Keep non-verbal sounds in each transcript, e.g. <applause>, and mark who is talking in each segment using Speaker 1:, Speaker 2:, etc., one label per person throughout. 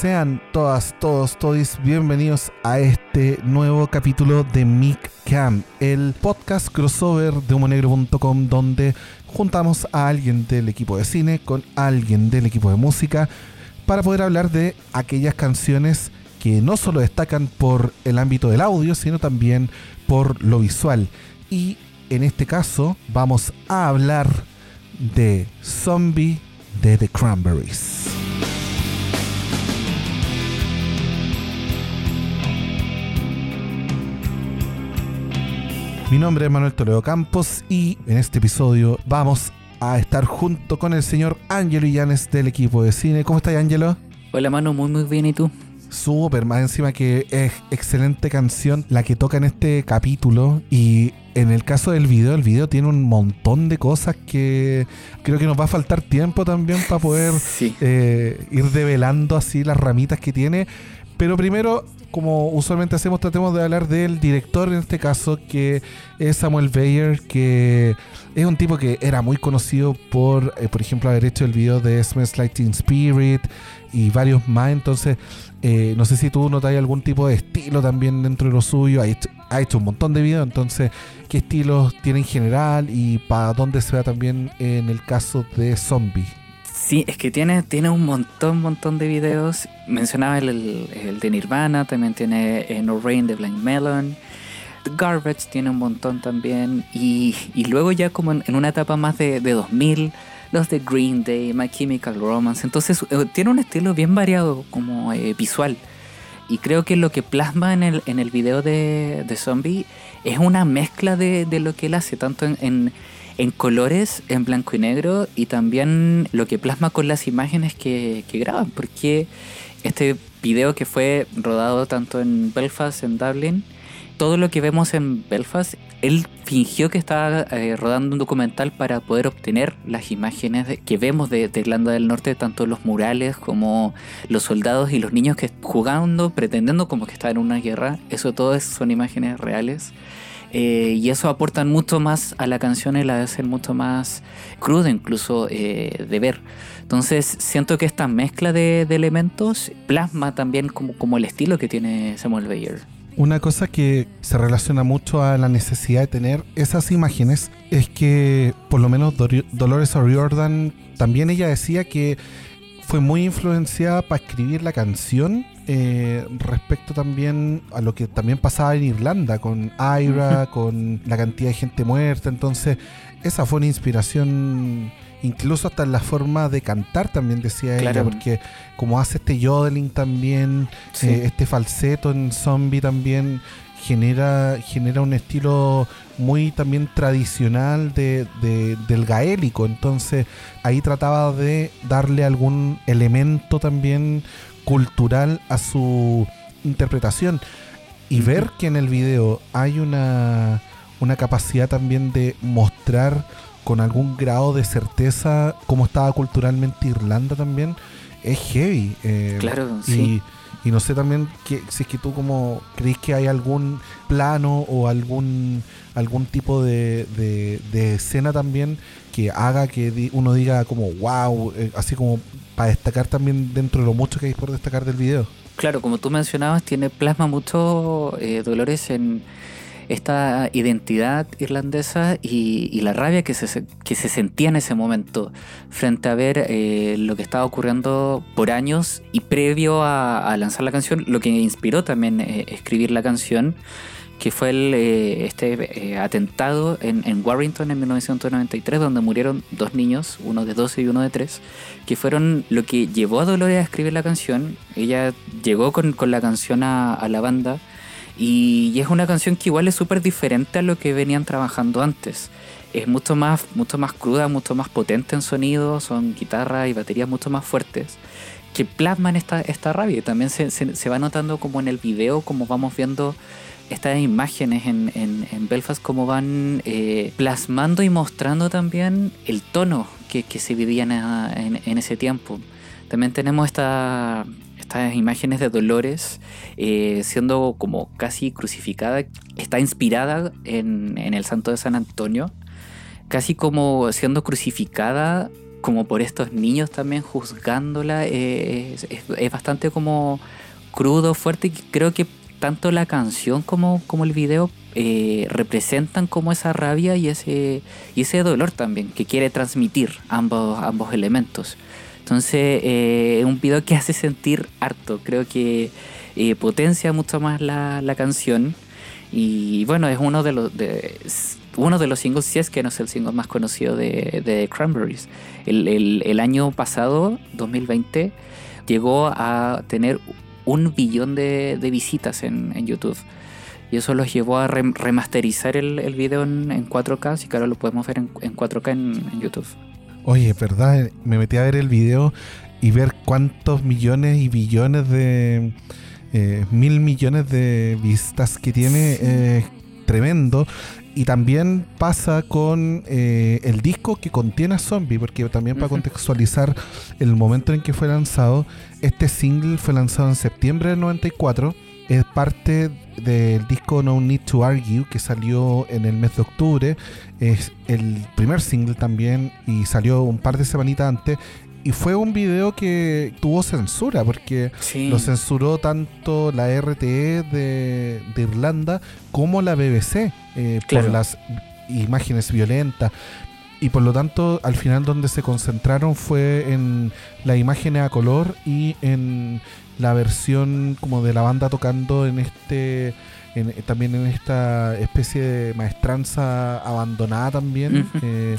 Speaker 1: Sean todas, todos, todos bienvenidos a este nuevo capítulo de Mic Cam, el podcast crossover de humonegro.com donde juntamos a alguien del equipo de cine con alguien del equipo de música para poder hablar de aquellas canciones que no solo destacan por el ámbito del audio, sino también por lo visual. Y en este caso vamos a hablar de Zombie de The Cranberries. Mi nombre es Manuel Toledo Campos y en este episodio vamos a estar junto con el señor Ángelo Illanes del equipo de cine. ¿Cómo estás, Ángelo?
Speaker 2: Hola, Manu, muy muy bien, ¿y tú?
Speaker 1: Súper, más encima que es excelente canción la que toca en este capítulo y en el caso del video, el video tiene un montón de cosas que creo que nos va a faltar tiempo también para poder eh, ir develando así las ramitas que tiene. Pero primero, como usualmente hacemos, tratemos de hablar del director en este caso, que es Samuel Bayer, que es un tipo que era muy conocido por, eh, por ejemplo, haber hecho el video de Smells Lighting Spirit y varios más. Entonces, eh, no sé si tú notas algún tipo de estilo también dentro de lo suyo. Ha hecho, ha hecho un montón de videos, entonces, ¿qué estilos tiene en general y para dónde se va también en el caso de Zombie?
Speaker 2: Sí, es que tiene, tiene un montón, montón de videos. Mencionaba el, el, de Nirvana, también tiene eh, No Rain de Blind Melon. The Garbage tiene un montón también. Y, y luego ya como en, una etapa más de, de 2000 los de Green Day, My Chemical Romance. Entonces eh, tiene un estilo bien variado como eh, visual. Y creo que lo que plasma en el, en el video de, de Zombie es una mezcla de, de, lo que él hace, tanto en, en, colores, en blanco y negro, y también lo que plasma con las imágenes que, que graban. Porque este video que fue rodado tanto en Belfast, en Dublin, todo lo que vemos en Belfast, él fingió que estaba eh, rodando un documental para poder obtener las imágenes que vemos de, Irlanda del Norte, tanto los murales como los soldados y los niños que jugando, pretendiendo como que estaban en una guerra. Eso todo son imágenes reales. Eh, y eso aporta mucho más a la canción y la hacen mucho más cruda incluso eh, de ver. Entonces siento que esta mezcla de, de elementos plasma también como el estilo que tiene Samuel Bayer.
Speaker 1: Una cosa que se relaciona mucho a la necesidad de tener esas imágenes es que por lo menos Dolores O'Riordan también ella decía que fue muy influenciada para escribir la canción eh, respecto también a lo que también pasaba en Irlanda con Ira, con la cantidad de gente muerta. Entonces, esa fue una inspiración incluso hasta en la forma de cantar también decía ella, porque como hace este yodeling también, eh, este falseto en zombie también genera, genera un estilo muy también tradicional de, del gaélico, entonces ahí trataba de darle algún elemento también cultural a su interpretación y ver que en el video hay una, una capacidad también de mostrar con algún grado de certeza cómo estaba culturalmente Irlanda también, es heavy.
Speaker 2: Eh, claro,
Speaker 1: y,
Speaker 2: sí.
Speaker 1: Y no sé también que, si es que tú como crees que hay algún plano o algún algún tipo de, de, escena también que haga que uno diga como wow, eh, así como para destacar también dentro de lo mucho que hay por destacar del video.
Speaker 2: Claro, como tú mencionabas, tiene plasma mucho eh, Dolores en esta identidad irlandesa y, la rabia que se, que se sentía en ese momento frente a ver eh, lo que estaba ocurriendo por años y previo a, lanzar la canción, lo que inspiró también eh, escribir la canción que fue el, eh, este atentado en, Warrington en 1993, donde murieron dos niños, uno de 12 y uno de 3, que fueron lo que llevó a Dolores a escribir la canción. Ella llegó con, la canción a la banda y, es una canción que igual es súper diferente a lo que venían trabajando antes. Es mucho más, mucho más cruda, mucho más potente en sonido, son guitarras y baterías mucho más fuertes que plasman esta, esta rabia. Y también se, se, va notando como en el video, como vamos viendo estas imágenes en, en, Belfast, como van eh, plasmando y mostrando también el tono que, que se vivía en, en, ese tiempo. También tenemos esta, estas imágenes de Dolores eh, siendo como casi crucificada, está inspirada en, el santo de San Antonio, casi como siendo crucificada como por estos niños también juzgándola, es, es, bastante como crudo, fuerte, y creo que tanto la canción como, como el video eh, representan como esa rabia y ese, y ese dolor también que quiere transmitir ambos, ambos elementos. Entonces, es un video que hace sentir harto, creo que potencia mucho más la, la canción y bueno, es uno de los, de, uno de los singles, si es que no es el single más conocido de, de Cranberries. El, el, año pasado, 2020, llegó a tener un billón de, de visitas en, en, YouTube. Y eso los llevó a remasterizar el, el video en, en, 4K, así que ahora lo podemos ver en, en 4K en, YouTube.
Speaker 1: Oye, ¿verdad? Me metí a ver el video y ver cuántos millones y billones de eh, mil millones de vistas que tiene, eh, tremendo. Y también pasa con eh, el disco que contiene a Zombie, porque también para contextualizar el momento en que fue lanzado, este single fue lanzado en septiembre del 94, es parte del disco No Need to Argue, que salió en el mes de octubre, es el primer single también y salió un par de semanitas antes, y fue un video que tuvo censura, porque lo censuró tanto la RTE de, Irlanda como la BBC eh, por las imágenes violentas. Y por lo tanto, al final donde se concentraron fue en la imagen a color y en la versión como de la banda tocando en este también en esta especie de maestranza abandonada también eh,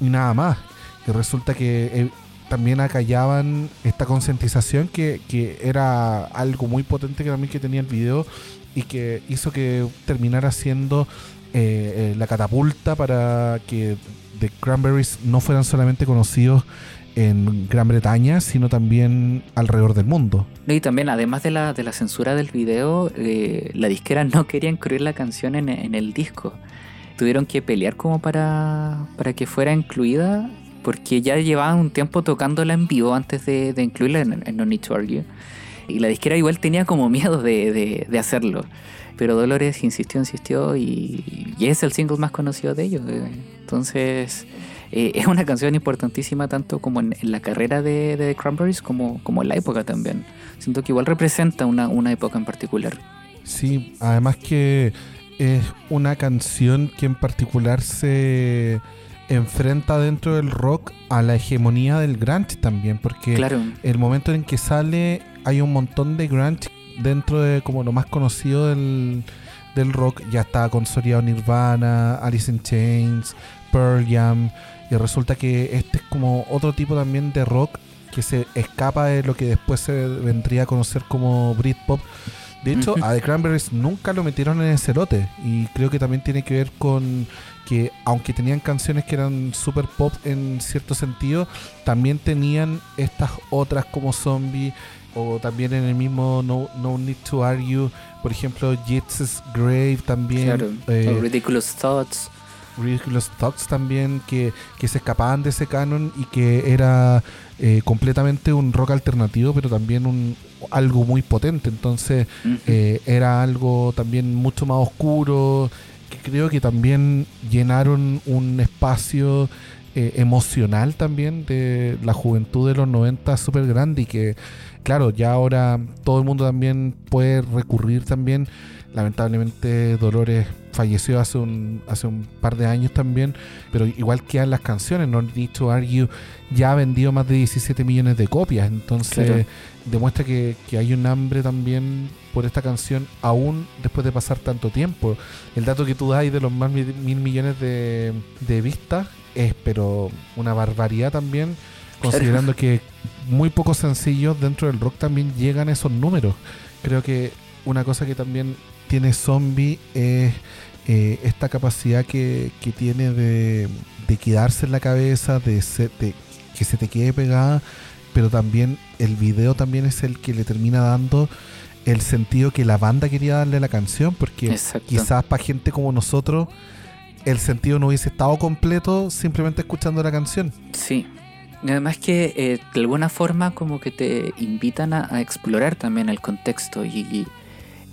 Speaker 1: y nada más. Y resulta que eh, también acallaban esta concientización que, que, era algo muy potente que también que tenía el video y que hizo que terminara siendo eh, eh, la catapulta para que The Cranberries no fueran solamente conocidos en Gran Bretaña, sino también alrededor del mundo.
Speaker 2: Y también, además de la, de la censura del video, eh, la disquera no quería incluir la canción en, en, el disco. Tuvieron que pelear como para, para que fuera incluida porque ya llevaban un tiempo tocándola en vivo antes de, incluirla en, No Need to Argue. Y la disquera igual tenía como miedo de, hacerlo. Pero Dolores insistió, insistió y, es el single más conocido de ellos. Entonces eh, es una canción importantísima tanto como en, la carrera de, The Cranberries como, como en la época también. Siento que igual representa una, una época en particular.
Speaker 1: Sí, además que es una canción que en particular se enfrenta dentro del rock a la hegemonía del grunge también, porque el momento en que sale hay un montón de grunge dentro de como lo más conocido del, del rock, ya está consolidado Nirvana, Alice in Chains, Pearl Jam, y resulta que este es como otro tipo también de rock que se escapa de lo que después se vendría a conocer como Britpop. De hecho, a The Cranberries nunca lo metieron en ese lote y creo que también tiene que ver con que aunque tenían canciones que eran super pop en cierto sentido, también tenían estas otras como Zombie o también en el mismo No, no Need to Argue, por ejemplo, Jits' Grave también.
Speaker 2: Eh, Ridiculous Thoughts.
Speaker 1: Ridiculous Thoughts también, que, que, se escapaban de ese canon y que era eh, completamente un rock alternativo, pero también un algo muy potente. Entonces eh, era algo también mucho más oscuro, que creo que también llenaron un espacio eh, emocional también de la juventud de los 90 súper grande y que, claro, ya ahora todo el mundo también puede recurrir también. Lamentablemente Dolores falleció hace un, hace un par de años también, pero igual quedan las canciones, No Need to Argue ya ha vendido más de 17 millones de copias, entonces demuestra que, que hay un hambre también por esta canción aún después de pasar tanto tiempo. El dato que tú das de los más mil, millones de, de vistas es pero una barbaridad también, considerando que muy pocos sencillos dentro del rock también llegan a esos números. Creo que una cosa que también tiene Zombie es eh, esta capacidad que, que tiene de, de, quedarse en la cabeza, de, de que se te quede pegada, pero también el video también es el que le termina dando el sentido que la banda quería darle a la canción, porque quizás para gente como nosotros el sentido no hubiese estado completo simplemente escuchando la canción.
Speaker 2: Sí. Además que eh, de alguna forma como que te invitan a, explorar también el contexto y,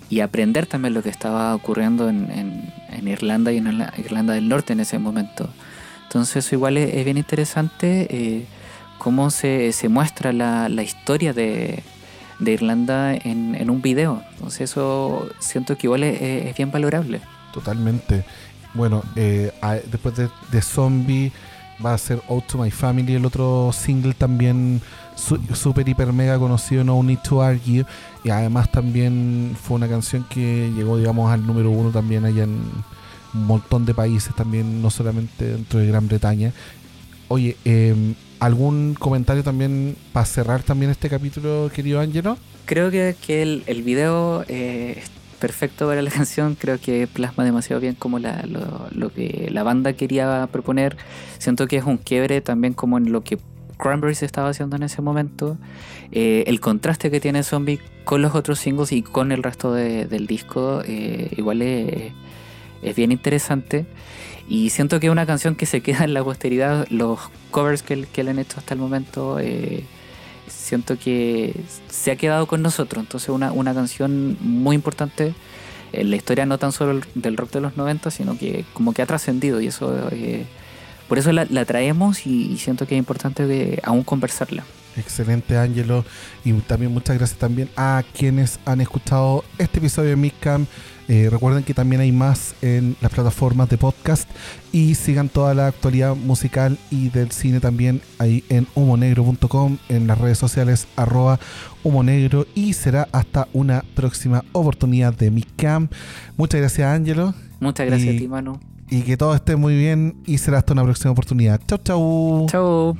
Speaker 2: y, aprender también lo que estaba ocurriendo en, en, Irlanda y en la Irlanda del Norte en ese momento. Entonces eso igual es, bien interesante. Eh, cómo se, se muestra la, la historia de, de Irlanda en, en, un video. Entonces eso siento que igual es, es bien valorable.
Speaker 1: Totalmente. Bueno, eh, después de, de, Zombie va a ser Out to My Family, el otro single también súper, hiper, mega conocido, No Need to Argue. Y además también fue una canción que llegó, digamos, al número uno también allá en un montón de países, también no solamente dentro de Gran Bretaña. Oye, eh, ¿algún comentario también para cerrar también este capítulo, querido Ángelo?
Speaker 2: Creo que, que el, el video eh, perfecto para la <laughs> canción, creo que plasma demasiado bien como la, lo, que la banda quería proponer. Siento que es un quiebre también como en lo que Cranberries estaba haciendo en ese momento. Eh, el contraste que tiene Zombie con los otros singles y con el resto de, del disco eh, igual es, bien interesante. Y siento que es una canción que se queda en la posteridad. Los covers que, que le han hecho hasta el momento... Eh, siento que se ha quedado con nosotros. Entonces una, una canción muy importante en la historia no tan solo del rock de los 90, sino que como que ha trascendido y eso eh, por eso la, traemos y, siento que es importante de aún conversarla.
Speaker 1: Excelente, Ángelo. Y también muchas gracias también a quienes han escuchado este episodio de Midcam. Eh, recuerden que también hay más en las plataformas de podcast y sigan toda la actualidad musical y del cine también ahí en humonegro.com, en las redes sociales arroba humonegro y será hasta una próxima oportunidad de Midcam. Muchas gracias, Ángelo.
Speaker 2: Muchas gracias y, a ti, Manu.
Speaker 1: Y que todo esté muy bien y será hasta una próxima oportunidad. Chau, chau.
Speaker 2: Chau.